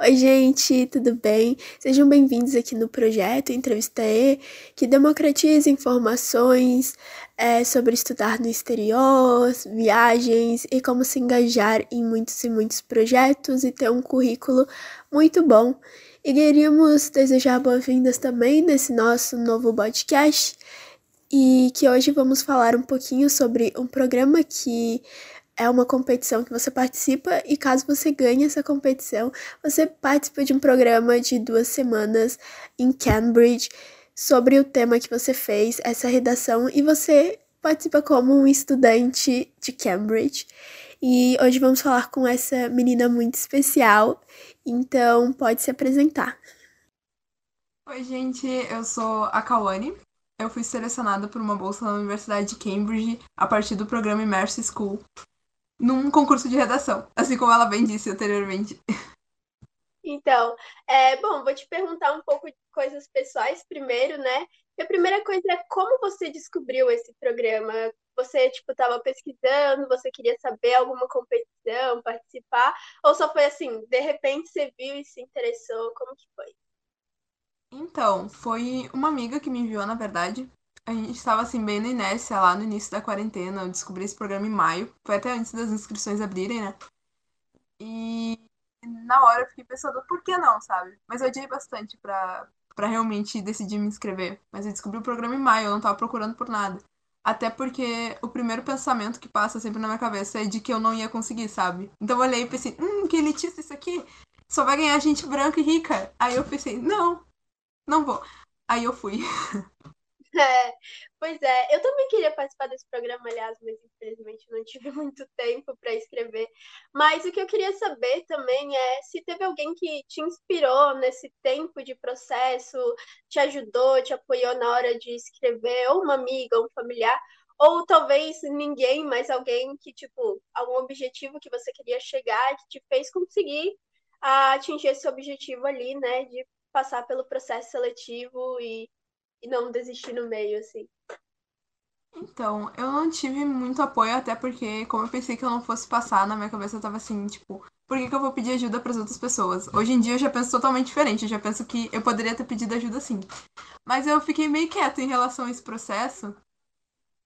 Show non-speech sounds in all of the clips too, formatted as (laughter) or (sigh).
Oi, gente, tudo bem? Sejam bem-vindos aqui no projeto Entrevista E, que democratiza informações é, sobre estudar no exterior, viagens e como se engajar em muitos e muitos projetos e ter um currículo muito bom. E queríamos desejar boas-vindas também nesse nosso novo podcast e que hoje vamos falar um pouquinho sobre um programa que é uma competição que você participa e caso você ganhe essa competição, você participa de um programa de duas semanas em Cambridge sobre o tema que você fez, essa redação, e você participa como um estudante de Cambridge. E hoje vamos falar com essa menina muito especial, então pode se apresentar. Oi, gente, eu sou a Kawane. Eu fui selecionada por uma bolsa na Universidade de Cambridge a partir do programa Immerse School, num concurso de redação, assim como ela bem disse anteriormente. Então, é, bom, vou te perguntar um pouco de coisas pessoais primeiro, né? E a primeira coisa é como você descobriu esse programa? Você, tipo, estava pesquisando, você queria saber alguma competição, participar? Ou só foi assim, de repente você viu e se interessou? Como que foi? Então, foi uma amiga que me enviou, na verdade. A gente estava assim bem na inércia lá no início da quarentena. Eu descobri esse programa em maio. Foi até antes das inscrições abrirem, né? E na hora eu fiquei pensando, por que não, sabe? Mas eu adiei bastante pra, pra realmente decidir me inscrever. Mas eu descobri o programa em maio, eu não tava procurando por nada. Até porque o primeiro pensamento que passa sempre na minha cabeça é de que eu não ia conseguir, sabe? Então eu olhei e pensei, hum, que elitista isso aqui. Só vai ganhar gente branca e rica. Aí eu pensei, não, não vou. Aí eu fui. (laughs) (laughs) É, pois é, eu também queria participar desse programa, aliás, mas infelizmente não tive (laughs) muito tempo para escrever. Mas o que eu queria saber também é se teve alguém que te inspirou nesse tempo de processo, te ajudou, te apoiou na hora de escrever, ou uma amiga, um familiar, ou talvez ninguém, mas alguém que, tipo, algum objetivo que você queria chegar, que te fez conseguir atingir esse objetivo ali, né, de passar pelo processo seletivo e e não desistir no meio, assim? Então, eu não tive muito apoio, até porque, como eu pensei que eu não fosse passar, na minha cabeça eu tava assim, tipo, por que, que eu vou pedir ajuda para as outras pessoas? Hoje em dia eu já penso totalmente diferente, eu já penso que eu poderia ter pedido ajuda sim. Mas eu fiquei meio quieta em relação a esse processo.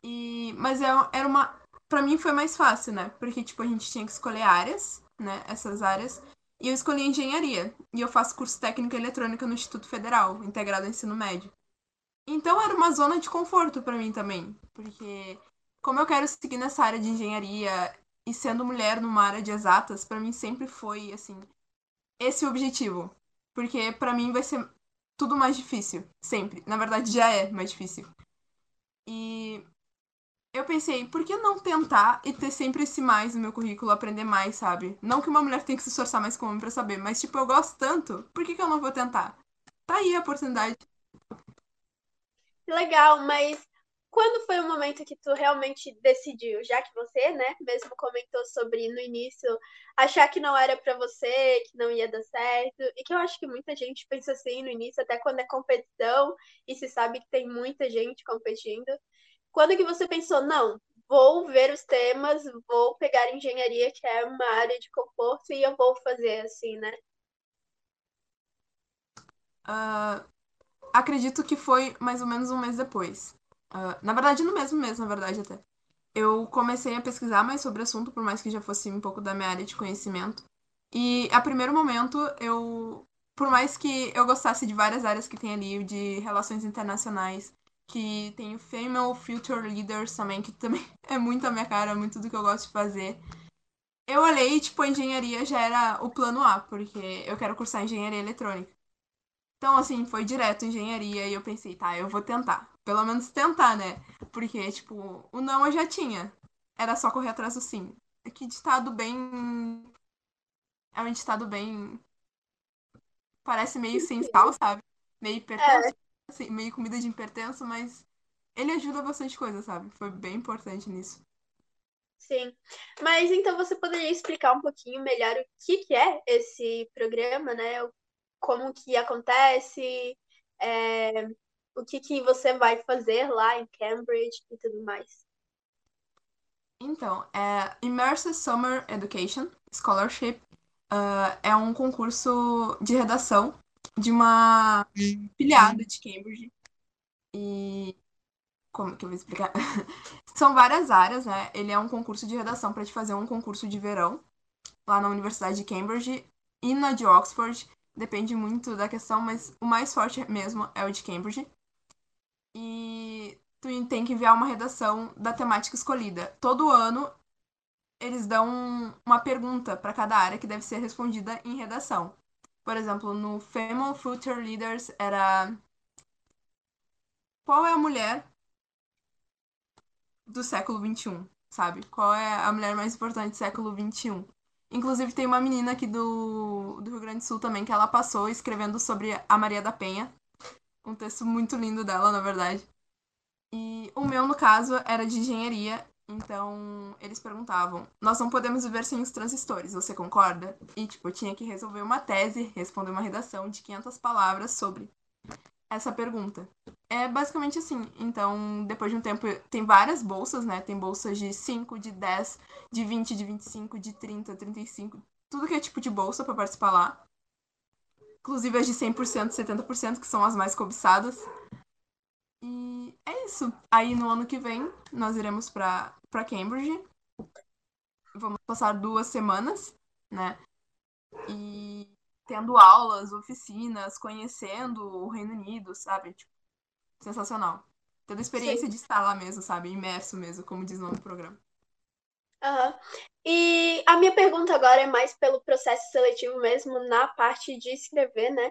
E mas é, era uma para mim foi mais fácil, né? Porque tipo a gente tinha que escolher áreas, né, essas áreas. E eu escolhi engenharia. E eu faço curso técnico eletrônica no Instituto Federal, integrado ao ensino médio. Então era uma zona de conforto para mim também, porque como eu quero seguir nessa área de engenharia e sendo mulher numa área de exatas, para mim sempre foi assim, esse o objetivo, porque para mim vai ser tudo mais difícil, sempre. Na verdade já é mais difícil. E eu pensei, por que não tentar e ter sempre esse mais no meu currículo, aprender mais, sabe? Não que uma mulher tenha que se esforçar mais como homem pra saber, mas tipo, eu gosto tanto, por que, que eu não vou tentar? Tá aí a oportunidade. Legal, mas quando foi o momento que tu realmente decidiu? Já que você, né, mesmo comentou sobre no início achar que não era para você, que não ia dar certo, e que eu acho que muita gente pensa assim no início, até quando é competição e se sabe que tem muita gente competindo. Quando que você pensou, não, vou ver os temas, vou pegar engenharia, que é uma área de conforto, e eu vou fazer assim, né? Uh, acredito que foi mais ou menos um mês depois. Uh, na verdade, no mesmo mês, na verdade, até. Eu comecei a pesquisar mais sobre o assunto, por mais que já fosse um pouco da minha área de conhecimento. E a primeiro momento, eu. Por mais que eu gostasse de várias áreas que tem ali, de relações internacionais, que tem o Female Future Leaders também, que também (laughs) é muito a minha cara, muito do que eu gosto de fazer. Eu olhei, tipo, a engenharia já era o plano A, porque eu quero cursar engenharia eletrônica. Então, assim, foi direto engenharia e eu pensei, tá, eu vou tentar. Pelo menos tentar, né? Porque, tipo, o não eu já tinha. Era só correr atrás do sim. É que ditado bem. É um ditado bem. Parece meio sem sal, sabe? Meio hipertenso. É. Assim, meio comida de hipertenso, mas ele ajuda bastante coisa, sabe? Foi bem importante nisso. Sim. Mas então você poderia explicar um pouquinho melhor o que, que é esse programa, né? Como que acontece, é, o que, que você vai fazer lá em Cambridge e tudo mais. Então, é Immersive Summer Education Scholarship uh, é um concurso de redação de uma filiada de Cambridge. E. Como que eu vou explicar? (laughs) São várias áreas, né? Ele é um concurso de redação para te fazer um concurso de verão lá na Universidade de Cambridge e na de Oxford. Depende muito da questão, mas o mais forte mesmo é o de Cambridge. E tu tem que enviar uma redação da temática escolhida. Todo ano eles dão uma pergunta para cada área que deve ser respondida em redação. Por exemplo, no Female Future Leaders era qual é a mulher do século XXI, sabe? Qual é a mulher mais importante do século XXI? Inclusive, tem uma menina aqui do, do Rio Grande do Sul também que ela passou escrevendo sobre a Maria da Penha. Um texto muito lindo dela, na verdade. E o meu, no caso, era de engenharia. Então, eles perguntavam: Nós não podemos viver sem os transistores, você concorda? E, tipo, eu tinha que resolver uma tese, responder uma redação de 500 palavras sobre essa pergunta. É basicamente assim. Então, depois de um tempo, tem várias bolsas, né? Tem bolsas de 5, de 10, de 20, de 25, de 30, 35. Tudo que é tipo de bolsa para participar lá. Inclusive as de 100%, 70%, que são as mais cobiçadas. E é isso. Aí no ano que vem, nós iremos para Cambridge. Vamos passar duas semanas, né? E tendo aulas, oficinas, conhecendo o Reino Unido, sabe? Tipo, sensacional. Tendo a experiência Sim. de estar lá mesmo, sabe? Imerso mesmo, como diz no programa. Uhum. E a minha pergunta agora é mais pelo processo seletivo mesmo, na parte de escrever, né?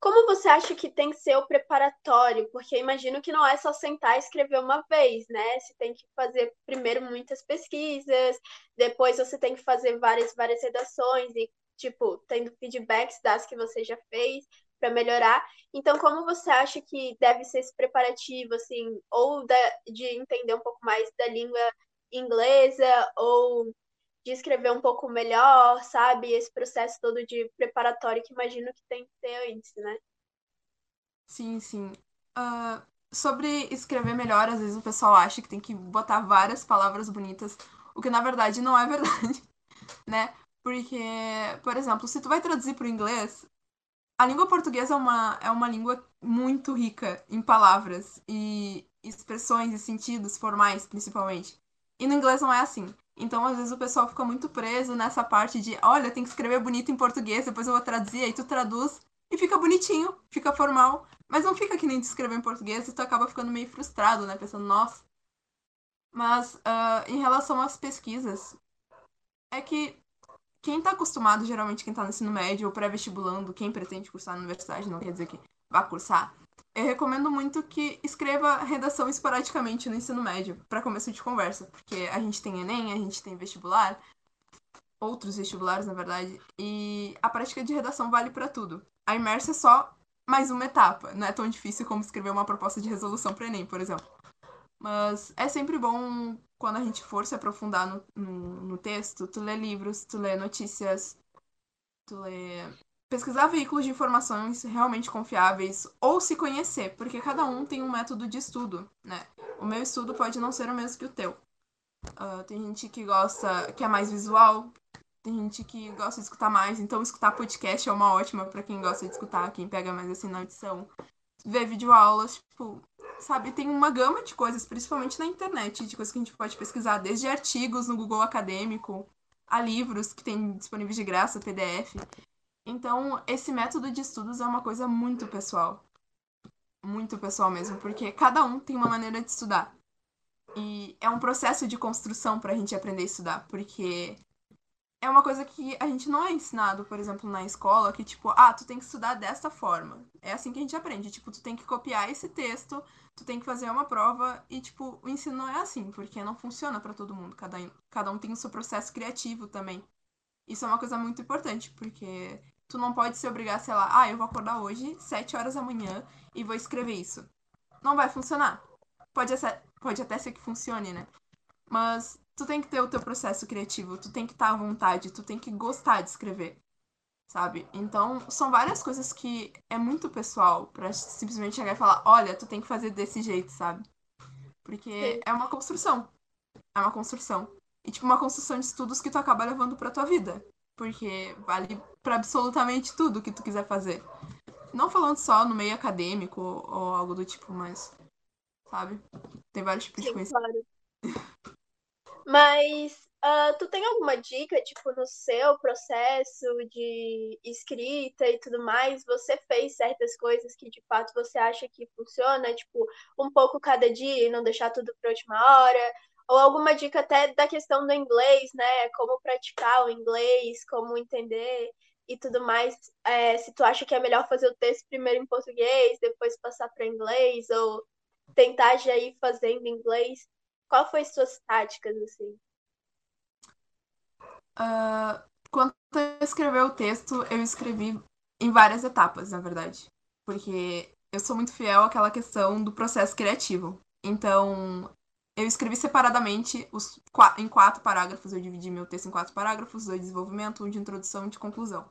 Como você acha que tem que ser o preparatório? Porque imagino que não é só sentar e escrever uma vez, né? Você tem que fazer primeiro muitas pesquisas, depois você tem que fazer várias, várias redações e, tipo, tendo feedbacks das que você já fez para melhorar. Então, como você acha que deve ser esse preparativo, assim, ou de entender um pouco mais da língua inglesa, ou de escrever um pouco melhor, sabe? Esse processo todo de preparatório que imagino que tem que ter antes, né? Sim, sim. Uh, sobre escrever melhor, às vezes o pessoal acha que tem que botar várias palavras bonitas, o que na verdade não é verdade, (laughs) né? Porque, por exemplo, se tu vai traduzir para o inglês, a língua portuguesa é uma, é uma língua muito rica em palavras e expressões e sentidos formais, principalmente. E no inglês não é assim. Então, às vezes, o pessoal fica muito preso nessa parte de, olha, tem que escrever bonito em português, depois eu vou traduzir, aí tu traduz e fica bonitinho, fica formal. Mas não fica que nem tu escrever em português e tu acaba ficando meio frustrado, né? Pensando, nossa. Mas, uh, em relação às pesquisas, é que quem tá acostumado, geralmente quem tá no ensino médio ou pré-vestibulando, quem pretende cursar na universidade, não quer dizer que vá cursar, eu recomendo muito que escreva redação esporadicamente no ensino médio, para começo de conversa, porque a gente tem Enem, a gente tem vestibular, outros vestibulares, na verdade, e a prática de redação vale para tudo. A imersa é só mais uma etapa, não é tão difícil como escrever uma proposta de resolução para Enem, por exemplo. Mas é sempre bom, quando a gente for se aprofundar no, no, no texto, tu lê livros, tu lê notícias, tu lê pesquisar veículos de informações realmente confiáveis ou se conhecer, porque cada um tem um método de estudo, né? O meu estudo pode não ser o mesmo que o teu. Uh, tem gente que gosta, que é mais visual, tem gente que gosta de escutar mais, então escutar podcast é uma ótima para quem gosta de escutar, quem pega mais assim na audição. Ver videoaulas, tipo, sabe, tem uma gama de coisas, principalmente na internet, de coisas que a gente pode pesquisar, desde artigos no Google Acadêmico, a livros que tem disponíveis de graça, PDF. Então, esse método de estudos é uma coisa muito pessoal. Muito pessoal mesmo, porque cada um tem uma maneira de estudar. E é um processo de construção para a gente aprender a estudar, porque é uma coisa que a gente não é ensinado, por exemplo, na escola, que tipo, ah, tu tem que estudar desta forma. É assim que a gente aprende, tipo, tu tem que copiar esse texto, tu tem que fazer uma prova e tipo, o ensino não é assim, porque não funciona para todo mundo, cada, cada um tem o seu processo criativo também. Isso é uma coisa muito importante, porque tu não pode se obrigar, sei lá, ah, eu vou acordar hoje, 7 horas da manhã, e vou escrever isso. Não vai funcionar. Pode, pode até ser que funcione, né? Mas tu tem que ter o teu processo criativo, tu tem que estar à vontade, tu tem que gostar de escrever, sabe? Então, são várias coisas que é muito pessoal para simplesmente chegar e falar, olha, tu tem que fazer desse jeito, sabe? Porque é uma construção. É uma construção. E, tipo, uma construção de estudos que tu acaba levando pra tua vida. Porque vale para absolutamente tudo que tu quiser fazer. Não falando só no meio acadêmico ou algo do tipo, mas. Sabe? Tem vários tipos Sim, de conhecimento. Claro. (laughs) Mas Uh, tu tem alguma dica, tipo, no seu processo de escrita e tudo mais? Você fez certas coisas que de fato você acha que funciona, tipo, um pouco cada dia e não deixar tudo para última hora? Ou alguma dica até da questão do inglês, né? Como praticar o inglês, como entender e tudo mais. É, se tu acha que é melhor fazer o texto primeiro em português, depois passar para inglês, ou tentar já ir fazendo inglês. Qual foi suas táticas, assim? Uh, quando eu escrevi o texto, eu escrevi em várias etapas, na verdade. Porque eu sou muito fiel àquela questão do processo criativo. Então, eu escrevi separadamente os, em quatro parágrafos. Eu dividi meu texto em quatro parágrafos: dois de desenvolvimento, um de introdução e de conclusão.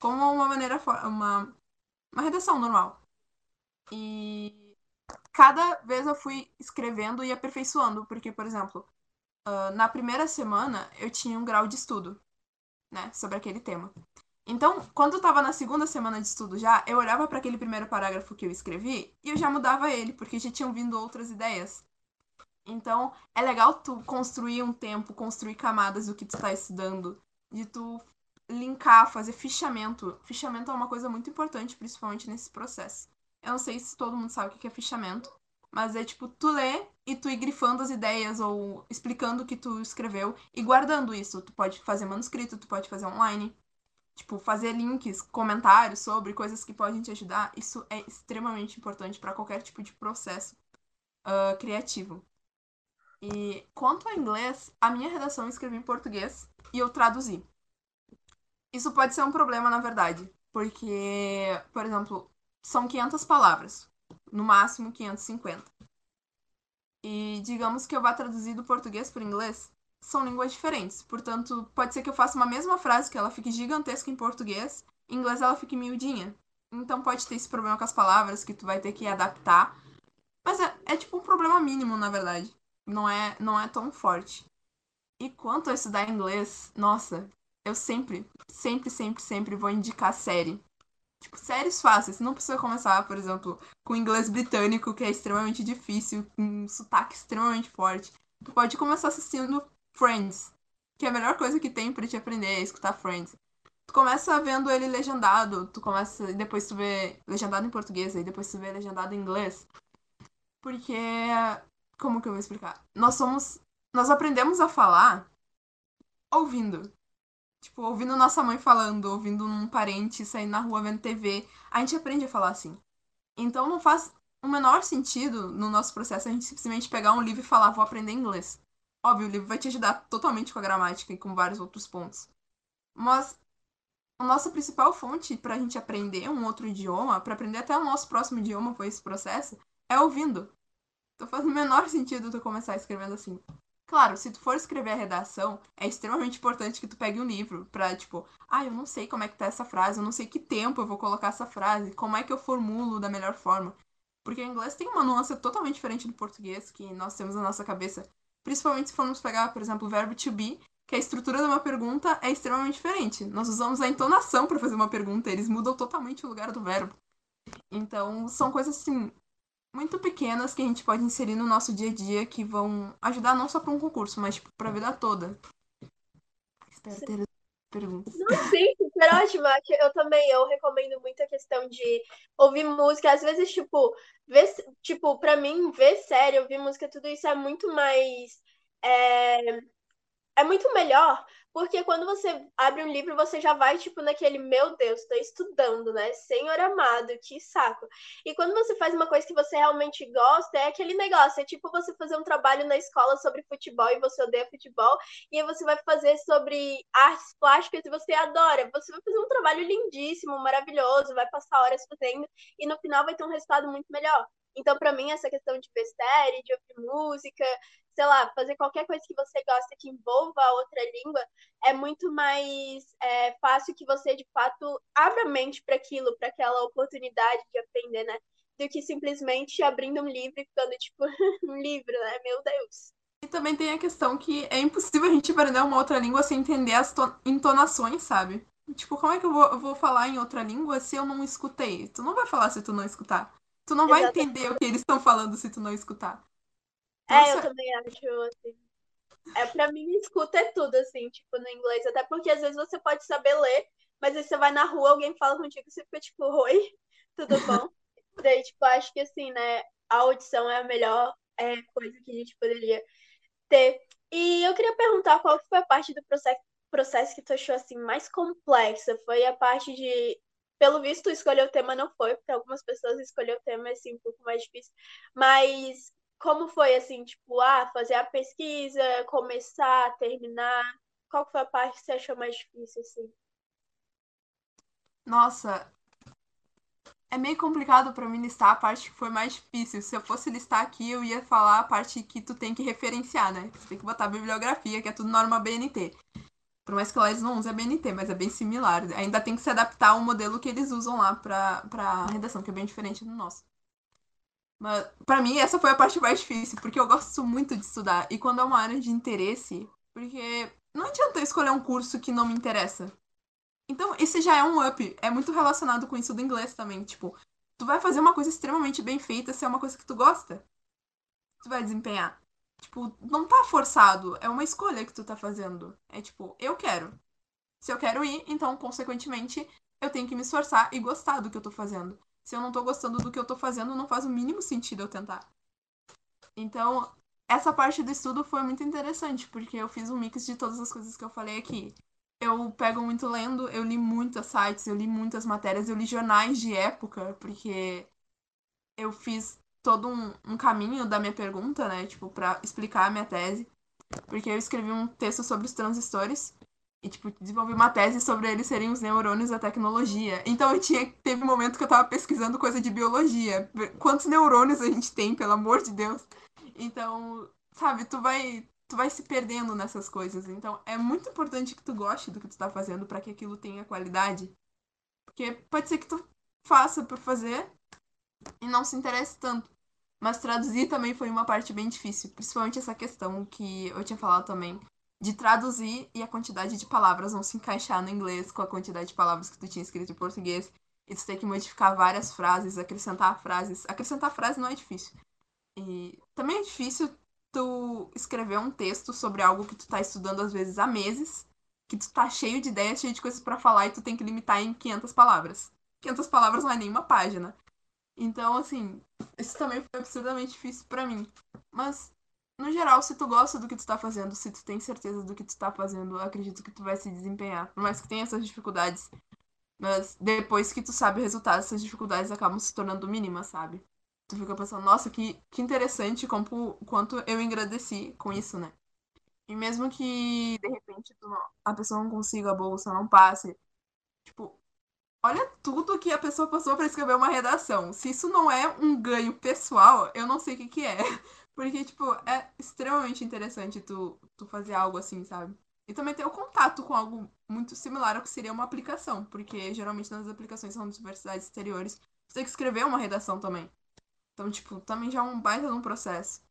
Como uma maneira, uma, uma redação normal. E cada vez eu fui escrevendo e aperfeiçoando, porque, por exemplo, uh, na primeira semana eu tinha um grau de estudo, né, sobre aquele tema. Então, quando eu tava na segunda semana de estudo já, eu olhava para aquele primeiro parágrafo que eu escrevi e eu já mudava ele, porque já tinham vindo outras ideias. Então, é legal tu construir um tempo, construir camadas do que tu está estudando, de tu linkar, fazer fichamento. Fichamento é uma coisa muito importante, principalmente nesse processo. Eu não sei se todo mundo sabe o que é fichamento, mas é tipo, tu lê e tu ir grifando as ideias ou explicando o que tu escreveu e guardando isso. Tu pode fazer manuscrito, tu pode fazer online. Tipo, fazer links, comentários sobre coisas que podem te ajudar. Isso é extremamente importante para qualquer tipo de processo uh, criativo. E quanto ao inglês, a minha redação eu escrevi em português e eu traduzi. Isso pode ser um problema, na verdade, porque, por exemplo, são 500 palavras no máximo 550. E digamos que eu vá traduzir do português para o inglês, são línguas diferentes. Portanto, pode ser que eu faça uma mesma frase que ela fique gigantesca em português, em inglês ela fique miudinha. Então pode ter esse problema com as palavras que tu vai ter que adaptar. Mas é, é tipo um problema mínimo, na verdade. Não é, não é tão forte. E quanto a estudar inglês, nossa, eu sempre, sempre, sempre, sempre vou indicar série. Tipo, séries fáceis. Não precisa começar, por exemplo, com inglês britânico, que é extremamente difícil, com um sotaque extremamente forte. Tu pode começar assistindo Friends, que é a melhor coisa que tem para te aprender é escutar Friends. Tu começa vendo ele legendado, tu começa. Depois tu vê legendado em português, e depois tu vê legendado em inglês. Porque. Como que eu vou explicar? Nós somos. Nós aprendemos a falar ouvindo. Tipo, ouvindo nossa mãe falando, ouvindo um parente saindo na rua vendo TV, a gente aprende a falar assim. Então não faz o menor sentido no nosso processo a gente simplesmente pegar um livro e falar, vou aprender inglês. Óbvio, o livro vai te ajudar totalmente com a gramática e com vários outros pontos. Mas a nossa principal fonte para a gente aprender um outro idioma, para aprender até o nosso próximo idioma com esse processo, é ouvindo. Então faz o menor sentido tu começar escrevendo assim. Claro, se tu for escrever a redação, é extremamente importante que tu pegue um livro pra, tipo, ah, eu não sei como é que tá essa frase, eu não sei que tempo eu vou colocar essa frase, como é que eu formulo da melhor forma. Porque o inglês tem uma nuance totalmente diferente do português que nós temos na nossa cabeça. Principalmente se formos pegar, por exemplo, o verbo to be, que a estrutura de uma pergunta é extremamente diferente. Nós usamos a entonação para fazer uma pergunta, eles mudam totalmente o lugar do verbo. Então, são coisas assim muito pequenas que a gente pode inserir no nosso dia a dia que vão ajudar não só para um concurso, mas tipo, para a vida toda. Espero ter perguntas. Não, sim, super ótimo. Eu também, eu recomendo muito a questão de ouvir música. Às vezes, tipo, ver, tipo, para mim, ver série, ouvir música, tudo isso é muito mais. É, é muito melhor porque quando você abre um livro, você já vai, tipo, naquele, meu Deus, estou estudando, né? Senhor amado, que saco. E quando você faz uma coisa que você realmente gosta, é aquele negócio, é tipo você fazer um trabalho na escola sobre futebol e você odeia futebol, e aí você vai fazer sobre artes plásticas e você adora. Você vai fazer um trabalho lindíssimo, maravilhoso, vai passar horas fazendo, e no final vai ter um resultado muito melhor. Então, para mim, essa questão de ver série, de ouvir música, sei lá, fazer qualquer coisa que você gosta que envolva a outra língua, é muito mais é, fácil que você, de fato, abra a mente para aquilo, para aquela oportunidade de aprender, né? Do que simplesmente abrindo um livro e ficando, tipo, (laughs) um livro, né? Meu Deus. E também tem a questão que é impossível a gente aprender uma outra língua sem entender as entonações, sabe? Tipo, como é que eu vou, eu vou falar em outra língua se eu não escutei? Tu não vai falar se tu não escutar. Tu não Exatamente. vai entender o que eles estão falando se tu não escutar. Então, é, eu também acho, assim. É, pra mim, escuta é tudo, assim, tipo, no inglês. Até porque às vezes você pode saber ler, mas aí você vai na rua, alguém fala contigo e você fica tipo, oi, tudo (laughs) bom? Daí, tipo, acho que assim, né, a audição é a melhor é, coisa que a gente poderia ter. E eu queria perguntar qual foi a parte do processo, processo que tu achou assim mais complexa? Foi a parte de pelo visto, escolher o tema não foi, porque algumas pessoas escolher o tema é assim, um pouco mais difícil. Mas como foi assim, tipo, ah, fazer a pesquisa, começar, terminar? Qual foi a parte que você achou mais difícil, assim? Nossa, é meio complicado para mim listar a parte que foi mais difícil. Se eu fosse listar aqui, eu ia falar a parte que tu tem que referenciar, né? Você tem que botar bibliografia, que é tudo norma BNT. Por mais que eles não usem a BNT, mas é bem similar. Ainda tem que se adaptar ao modelo que eles usam lá pra, pra redação, que é bem diferente do nosso. Mas, pra mim, essa foi a parte mais difícil, porque eu gosto muito de estudar. E quando é uma área de interesse, porque não adianta eu escolher um curso que não me interessa. Então, esse já é um up. É muito relacionado com isso do inglês também. Tipo, tu vai fazer uma coisa extremamente bem feita se é uma coisa que tu gosta. Tu vai desempenhar. Tipo, não tá forçado. É uma escolha que tu tá fazendo. É tipo, eu quero. Se eu quero ir, então, consequentemente, eu tenho que me esforçar e gostar do que eu tô fazendo. Se eu não tô gostando do que eu tô fazendo, não faz o mínimo sentido eu tentar. Então, essa parte do estudo foi muito interessante, porque eu fiz um mix de todas as coisas que eu falei aqui eu pego muito lendo, eu li muitos sites, eu li muitas matérias, eu li jornais de época, porque eu fiz todo um, um caminho da minha pergunta, né? Tipo, pra explicar a minha tese. Porque eu escrevi um texto sobre os transistores e, tipo, desenvolvi uma tese sobre eles serem os neurônios da tecnologia. Então eu tinha. Teve um momento que eu tava pesquisando coisa de biologia. Quantos neurônios a gente tem, pelo amor de Deus? Então, sabe, tu vai tu vai se perdendo nessas coisas. Então, é muito importante que tu goste do que tu tá fazendo para que aquilo tenha qualidade. Porque pode ser que tu faça por fazer e não se interesse tanto. Mas traduzir também foi uma parte bem difícil, principalmente essa questão que eu tinha falado também, de traduzir e a quantidade de palavras não se encaixar no inglês com a quantidade de palavras que tu tinha escrito em português. E tu tem que modificar várias frases, acrescentar frases. Acrescentar frases não é difícil. E também é difícil tu escrever um texto sobre algo que tu tá estudando às vezes há meses, que tu tá cheio de ideias, cheio de coisas para falar e tu tem que limitar em 500 palavras. 500 palavras não é nenhuma página. Então, assim, isso também foi absurdamente difícil para mim. Mas, no geral, se tu gosta do que tu tá fazendo, se tu tem certeza do que tu tá fazendo, acredito que tu vai se desempenhar. Por mais que tenha essas dificuldades. Mas depois que tu sabe o resultado, essas dificuldades acabam se tornando mínimas, sabe? tu fica pensando, nossa, que, que interessante como, quanto eu agradeci com isso, né? E mesmo que, de repente, não, a pessoa não consiga a bolsa, não passe, tipo, olha tudo que a pessoa passou para escrever uma redação. Se isso não é um ganho pessoal, eu não sei o que que é. (laughs) Porque, tipo, é extremamente interessante tu, tu fazer algo assim, sabe? E também ter o contato com algo muito similar ao que seria uma aplicação, porque geralmente nas aplicações são de universidades exteriores, você tem que escrever uma redação também. Então, tipo, também já é um baita de um processo.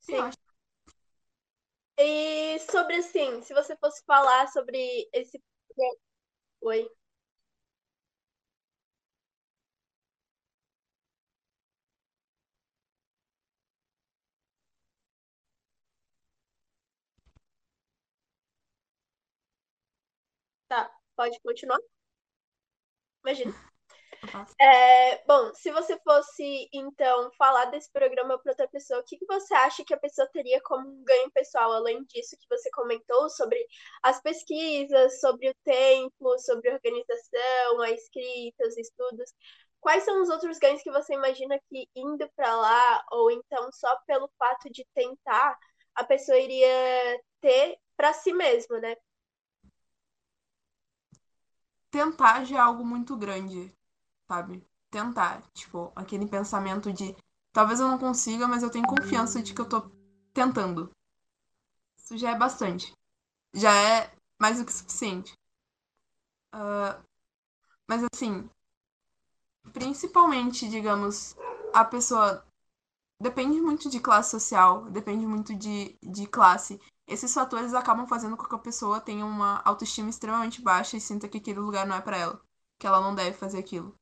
Sim. E sobre assim, se você fosse falar sobre esse. Oi. Tá, pode continuar? Imagina. É, bom, se você fosse, então, falar desse programa para outra pessoa, o que, que você acha que a pessoa teria como um ganho pessoal, além disso que você comentou sobre as pesquisas, sobre o tempo, sobre a organização, a escrita, os estudos? Quais são os outros ganhos que você imagina que indo para lá, ou então só pelo fato de tentar, a pessoa iria ter para si mesma, né? Tentar já é algo muito grande sabe? Tentar, tipo, aquele pensamento de talvez eu não consiga, mas eu tenho confiança de que eu tô tentando. Isso já é bastante. Já é mais do que suficiente. Uh, mas assim, principalmente, digamos, a pessoa depende muito de classe social, depende muito de, de classe. Esses fatores acabam fazendo com que a pessoa tenha uma autoestima extremamente baixa e sinta que aquele lugar não é para ela, que ela não deve fazer aquilo.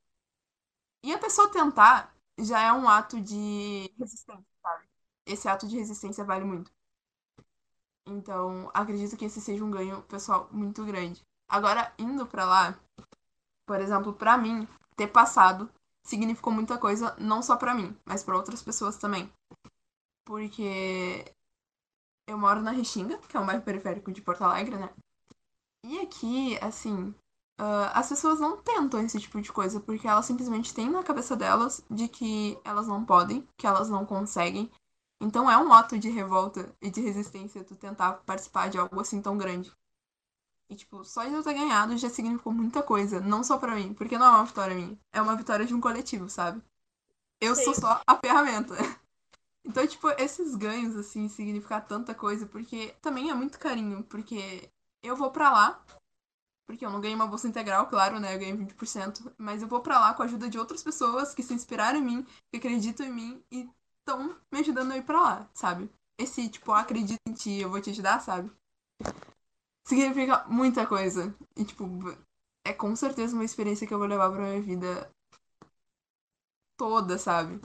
E a pessoa tentar já é um ato de resistência, sabe? Esse ato de resistência vale muito. Então, acredito que esse seja um ganho pessoal muito grande. Agora, indo para lá, por exemplo, para mim, ter passado significou muita coisa, não só para mim, mas para outras pessoas também. Porque eu moro na Restinga, que é o bairro periférico de Porto Alegre, né? E aqui, assim, uh, as pessoas não tentam esse tipo de coisa, porque elas simplesmente têm na cabeça delas de que elas não podem, que elas não conseguem. Então é um ato de revolta e de resistência tu tentar participar de algo assim tão grande. E, tipo, só de eu ter ganhado já significou muita coisa. Não só pra mim, porque não é uma vitória minha. É uma vitória de um coletivo, sabe? Eu Sim. sou só a ferramenta. (laughs) Então, tipo, esses ganhos, assim, significar tanta coisa, porque também é muito carinho, porque eu vou pra lá, porque eu não ganhei uma bolsa integral, claro, né? Eu ganhei 20%, mas eu vou pra lá com a ajuda de outras pessoas que se inspiraram em mim, que acreditam em mim e estão me ajudando a ir pra lá, sabe? Esse, tipo, acredita em ti, eu vou te ajudar, sabe? significa muita coisa. E, tipo, é com certeza uma experiência que eu vou levar pra minha vida toda, sabe?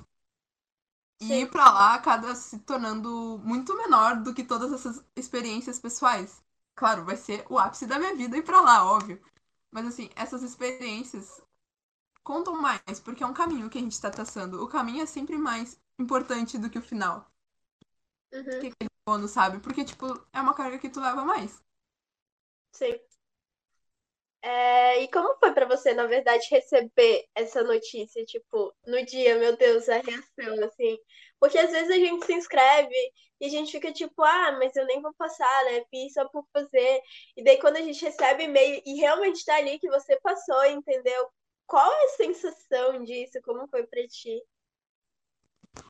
E ir pra lá acaba se tornando muito menor do que todas essas experiências pessoais. Claro, vai ser o ápice da minha vida ir pra lá, óbvio. Mas assim, essas experiências contam mais, porque é um caminho que a gente tá traçando. O caminho é sempre mais importante do que o final. Uhum. Que aquele bônus, sabe? Porque, tipo, é uma carga que tu leva mais. Sim. É, e como foi para você, na verdade, receber essa notícia, tipo, no dia, meu Deus, a reação, assim? Porque às vezes a gente se inscreve e a gente fica tipo, ah, mas eu nem vou passar, né? Fiz só por fazer. E daí quando a gente recebe e-mail e realmente tá ali que você passou, entendeu? Qual é a sensação disso? Como foi pra ti?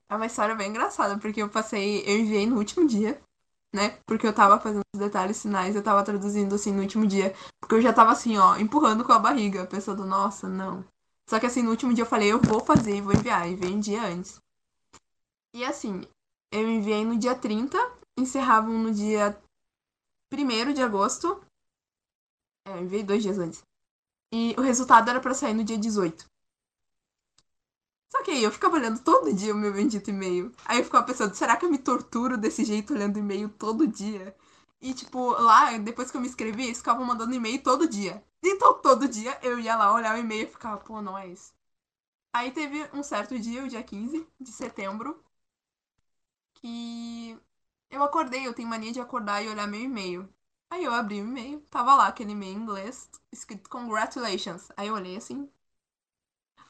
É uma história bem engraçada, porque eu passei, eu enviei no último dia né? Porque eu tava fazendo os detalhes finais, eu tava traduzindo assim no último dia. Porque eu já tava assim, ó, empurrando com a barriga, pensando, nossa, não. Só que assim, no último dia eu falei, eu vou fazer e vou enviar. E veio um dia antes. E assim, eu enviei no dia 30, encerravam no dia 1 de agosto. É, eu enviei dois dias antes. E o resultado era para sair no dia 18. Só que aí eu ficava olhando todo dia o meu bendito e-mail. Aí eu ficava pensando, será que eu me torturo desse jeito olhando e-mail todo dia? E, tipo, lá, depois que eu me inscrevi, eles ficavam mandando e-mail todo dia. Então, todo dia eu ia lá olhar o e-mail e ficava, pô, não é isso. Aí teve um certo dia, o dia 15 de setembro, que eu acordei, eu tenho mania de acordar e olhar meu e-mail. Aí eu abri o e-mail, tava lá aquele e-mail em inglês, escrito congratulations. Aí eu olhei assim.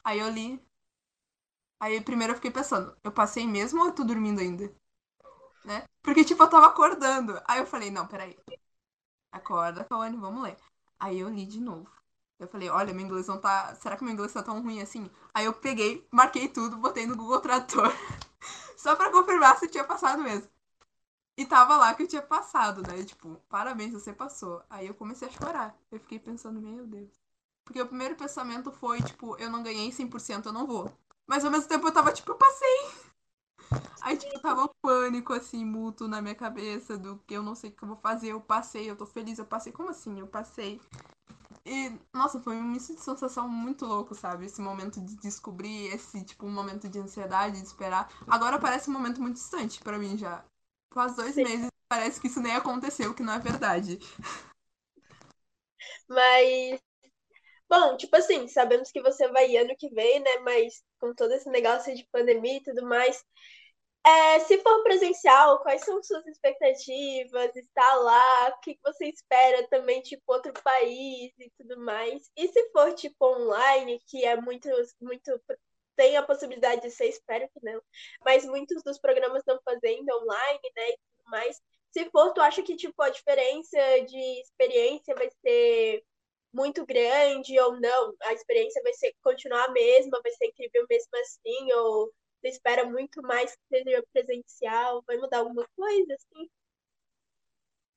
Aí eu li, Aí primeiro eu fiquei pensando, eu passei mesmo ou eu tô dormindo ainda? Né? Porque, tipo, eu tava acordando. Aí eu falei, não, peraí. Acorda, Kawane, vamos ler. Aí eu li de novo. Eu falei, olha, meu inglês não tá. Será que meu inglês tá tão ruim assim? Aí eu peguei, marquei tudo, botei no Google Tradutor. (laughs) Só pra confirmar se tinha passado mesmo. E tava lá que eu tinha passado, né? Tipo, parabéns, você passou. Aí eu comecei a chorar. Eu fiquei pensando, meu Deus. Porque o primeiro pensamento foi, tipo, eu não ganhei 100%, eu não vou. Mas ao mesmo tempo eu tava tipo, eu passei. Aí, tipo, tava um pânico, assim, mútuo na minha cabeça do que eu não sei o que eu vou fazer. Eu passei, eu tô feliz, eu passei. Como assim? Eu passei. E, nossa, foi um de sensação muito louco, sabe? Esse momento de descobrir, esse, tipo, um momento de ansiedade, de esperar. Agora parece um momento muito distante para mim já. Faz dois Sim. meses parece que isso nem aconteceu, que não é verdade. Mas Bom, tipo assim, sabemos que você vai ano que vem, né? Mas com todo esse negócio de pandemia e tudo mais, é, se for presencial, quais são suas expectativas? Estar lá, o que você espera também, tipo, outro país e tudo mais? E se for, tipo, online, que é muito, muito tem a possibilidade de ser, espero que não, mas muitos dos programas estão fazendo online, né, e tudo mais. Se for, tu acha que, tipo, a diferença de experiência vai ser muito grande ou não, a experiência vai ser continuar a mesma, vai ser incrível mesmo assim, ou você espera muito mais que seja presencial, vai mudar alguma coisa, assim?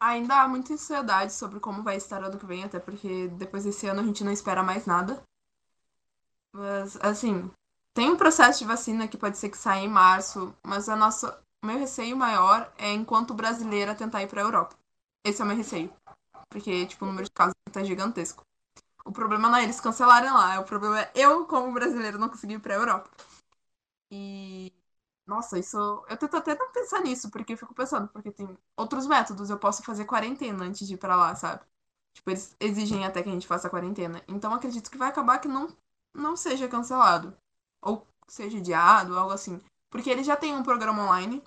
Ainda há muita ansiedade sobre como vai estar ano que vem, até porque depois desse ano a gente não espera mais nada. Mas, assim, tem um processo de vacina que pode ser que saia em março, mas a nossa, o meu receio maior é enquanto brasileira tentar ir para a Europa. Esse é o meu receio. Porque, tipo, o número de casos tá gigantesco. O problema não é eles cancelarem lá, o problema é eu, como brasileiro, não conseguir ir pra Europa. E. Nossa, isso. Eu tento até não pensar nisso, porque eu fico pensando, porque tem outros métodos. Eu posso fazer quarentena antes de ir pra lá, sabe? Tipo, eles exigem até que a gente faça quarentena. Então acredito que vai acabar que não, não seja cancelado. Ou seja adiado, algo assim. Porque eles já têm um programa online.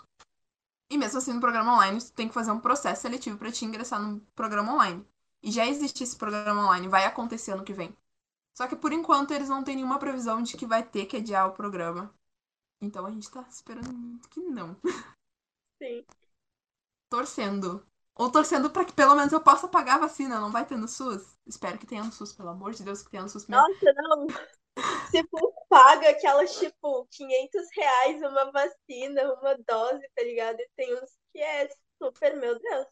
E mesmo assim, no programa online, você tem que fazer um processo seletivo para te ingressar no programa online. E já existe esse programa online, vai acontecer ano que vem. Só que por enquanto eles não têm nenhuma previsão de que vai ter que adiar o programa. Então a gente tá esperando muito que não. Sim. Torcendo. Ou torcendo para que pelo menos eu possa pagar a vacina. Não vai ter no SUS. Espero que tenha no SUS, pelo amor de Deus, que tenha no SUS mesmo. Nossa, não. Se for paga aquelas, tipo, 500 reais uma vacina, uma dose, tá ligado? E tem uns que é super, meu Deus.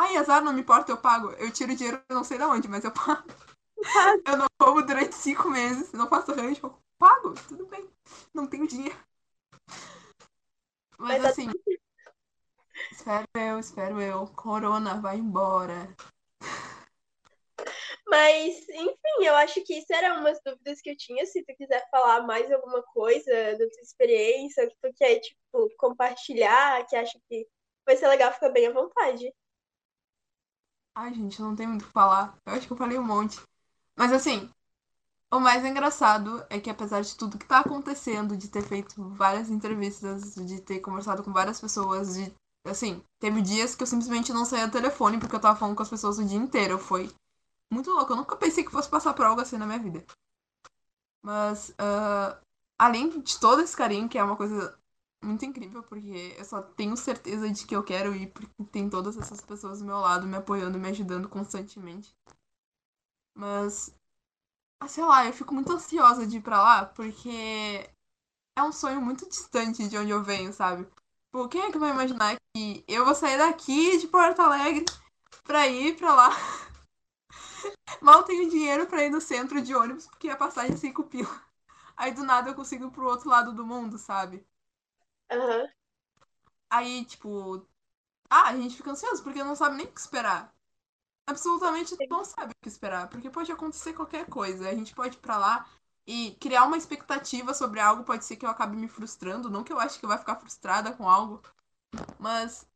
Ai, azar, não me importa, eu pago. Eu tiro dinheiro, não sei de onde, mas eu pago. (laughs) Eu não como durante cinco meses, não faço rancho, eu pago, tudo bem. Não tenho dinheiro. Mas, mas tá assim, espero eu, espero eu. Corona, vai embora. Mas, enfim, eu acho que isso era umas dúvidas que eu tinha. Se tu quiser falar mais alguma coisa da tua experiência, que tu quer, tipo, compartilhar, que acha que vai ser legal, fica bem à vontade. Ai, gente, não tem muito o que falar. Eu acho que eu falei um monte. Mas assim, o mais engraçado é que apesar de tudo que tá acontecendo, de ter feito várias entrevistas, de ter conversado com várias pessoas, de assim, teve dias que eu simplesmente não saía do telefone porque eu tava falando com as pessoas o dia inteiro. Foi muito louco. Eu nunca pensei que fosse passar por algo assim na minha vida. Mas, uh, além de todo esse carinho, que é uma coisa muito incrível, porque eu só tenho certeza de que eu quero ir, porque tem todas essas pessoas do meu lado me apoiando, me ajudando constantemente. Mas, ah, sei lá, eu fico muito ansiosa de ir pra lá, porque é um sonho muito distante de onde eu venho, sabe? Por quem é que vai imaginar que eu vou sair daqui de Porto Alegre pra ir pra lá? (laughs) Mal tenho dinheiro pra ir no centro de ônibus, porque a passagem é 5 pila. Aí do nada eu consigo ir pro outro lado do mundo, sabe? Uhum. Aí, tipo. Ah, a gente fica ansioso porque não sabe nem o que esperar. Absolutamente não sabe o que esperar. Porque pode acontecer qualquer coisa. A gente pode ir pra lá e criar uma expectativa sobre algo. Pode ser que eu acabe me frustrando. Não que eu acho que eu vai ficar frustrada com algo. Mas.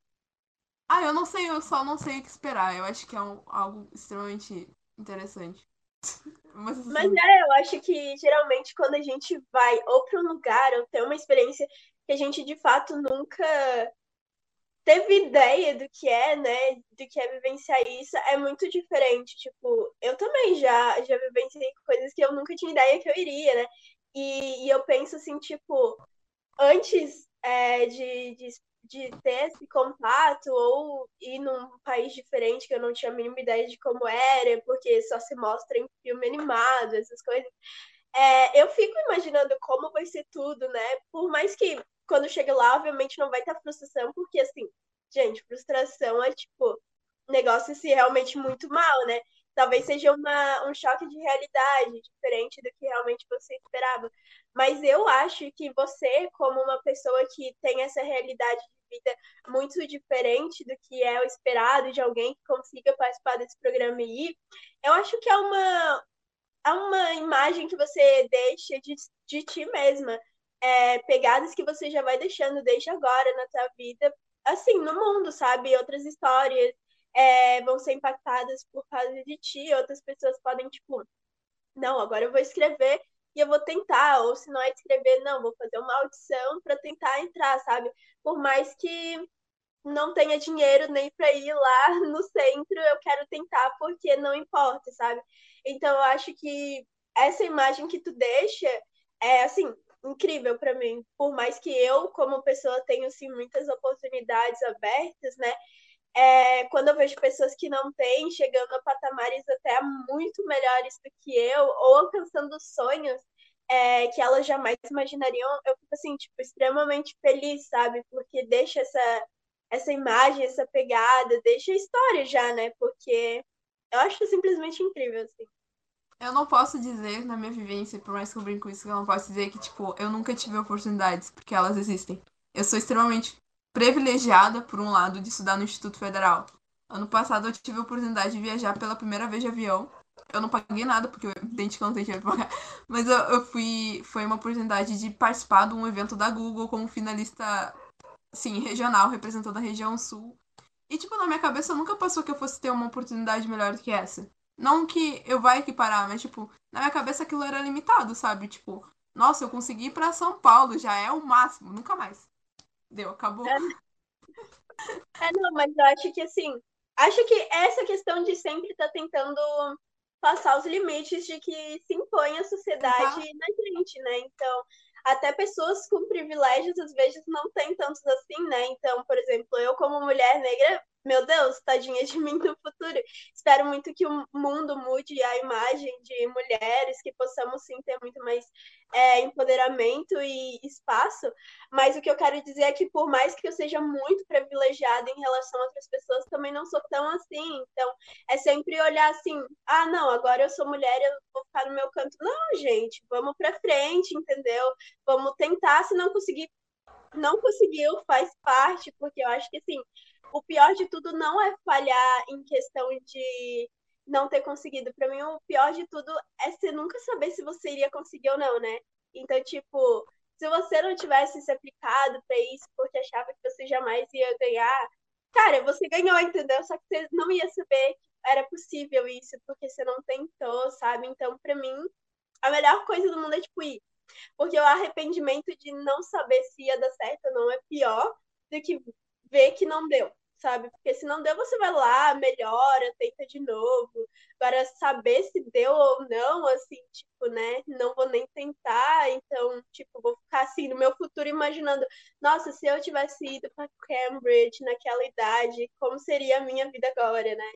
Ah, eu não sei, eu só não sei o que esperar. Eu acho que é um, algo extremamente interessante. (laughs) Mas, assim... Mas é, eu acho que geralmente quando a gente vai ou para um lugar ou tem uma experiência que a gente de fato nunca teve ideia do que é, né? Do que é vivenciar isso, é muito diferente. Tipo, eu também já, já vivenciei coisas que eu nunca tinha ideia que eu iria, né? E, e eu penso assim, tipo, antes é, de, de, de ter esse contato ou ir num país diferente que eu não tinha a mínima ideia de como era, porque só se mostra em filme animado, essas coisas. É, eu fico imaginando como vai ser tudo, né? Por mais que quando chega lá, obviamente não vai ter frustração, porque assim, gente, frustração é tipo negócio se realmente muito mal, né? Talvez seja uma, um choque de realidade diferente do que realmente você esperava. Mas eu acho que você, como uma pessoa que tem essa realidade de vida muito diferente do que é o esperado de alguém que consiga participar desse programa e ir, eu acho que é uma, é uma imagem que você deixa de, de ti mesma é, pegadas que você já vai deixando desde agora na sua vida, assim, no mundo, sabe? Outras histórias é, vão ser impactadas por causa de ti, outras pessoas podem, tipo, não, agora eu vou escrever e eu vou tentar, ou se não é escrever, não, vou fazer uma audição para tentar entrar, sabe? Por mais que não tenha dinheiro nem para ir lá (laughs) no centro, eu quero tentar porque não importa, sabe? Então eu acho que essa imagem que tu deixa é assim, incrível para mim. Por mais que eu, como pessoa, tenha assim, muitas oportunidades abertas, né? É, quando eu vejo pessoas que não têm, chegando a patamares até muito melhores do que eu, ou alcançando sonhos é, que elas jamais imaginariam, eu fico assim, tipo, extremamente feliz, sabe? Porque deixa essa, essa imagem, essa pegada, deixa a história já, né? Porque eu acho simplesmente incrível, assim. eu não posso dizer, na minha vivência, por mais que eu brinco isso, eu não posso dizer que, tipo, eu nunca tive oportunidades, porque elas existem. Eu sou extremamente privilegiada, por um lado, de estudar no Instituto Federal. Ano passado eu tive a oportunidade de viajar pela primeira vez de avião. Eu não paguei nada, porque eu entendi que eu não tenho dinheiro pra pagar. Mas eu, eu fui. Foi uma oportunidade de participar de um evento da Google como finalista, sim, regional, representando a região sul. E, tipo, na minha cabeça nunca passou que eu fosse ter uma oportunidade melhor do que essa. Não que eu vá equiparar, mas, tipo, na minha cabeça aquilo era limitado, sabe? Tipo, nossa, eu consegui ir pra São Paulo, já é o máximo, nunca mais. Deu, acabou. É, é não, mas eu acho que, assim, acho que essa questão de sempre estar tá tentando passar os limites de que se impõe a sociedade uhum. na gente, né? Então, até pessoas com privilégios às vezes não têm tantos assim, né? Então, por exemplo, eu como mulher negra, meu Deus, tadinha de (laughs) mim no futuro. Espero muito que o mundo mude a imagem de mulheres, que possamos sim ter muito mais é, empoderamento e espaço. Mas o que eu quero dizer é que, por mais que eu seja muito privilegiada em relação a outras pessoas, também não sou tão assim. Então, é sempre olhar assim: ah, não, agora eu sou mulher, eu vou ficar no meu canto. Não, gente, vamos para frente, entendeu? Vamos tentar, se não conseguir. Não conseguiu, faz parte, porque eu acho que assim, o pior de tudo não é falhar em questão de não ter conseguido. Para mim, o pior de tudo é você nunca saber se você iria conseguir ou não, né? Então, tipo, se você não tivesse se aplicado para isso porque achava que você jamais ia ganhar, cara, você ganhou, entendeu? Só que você não ia saber que era possível isso porque você não tentou, sabe? Então, para mim, a melhor coisa do mundo é tipo ir. Porque o arrependimento de não saber se ia dar certo ou não é pior do que ver que não deu sabe? Porque se não deu, você vai lá, melhora, tenta de novo. Agora, saber se deu ou não, assim, tipo, né? Não vou nem tentar, então, tipo, vou ficar assim no meu futuro imaginando, nossa, se eu tivesse ido para Cambridge naquela idade, como seria a minha vida agora, né?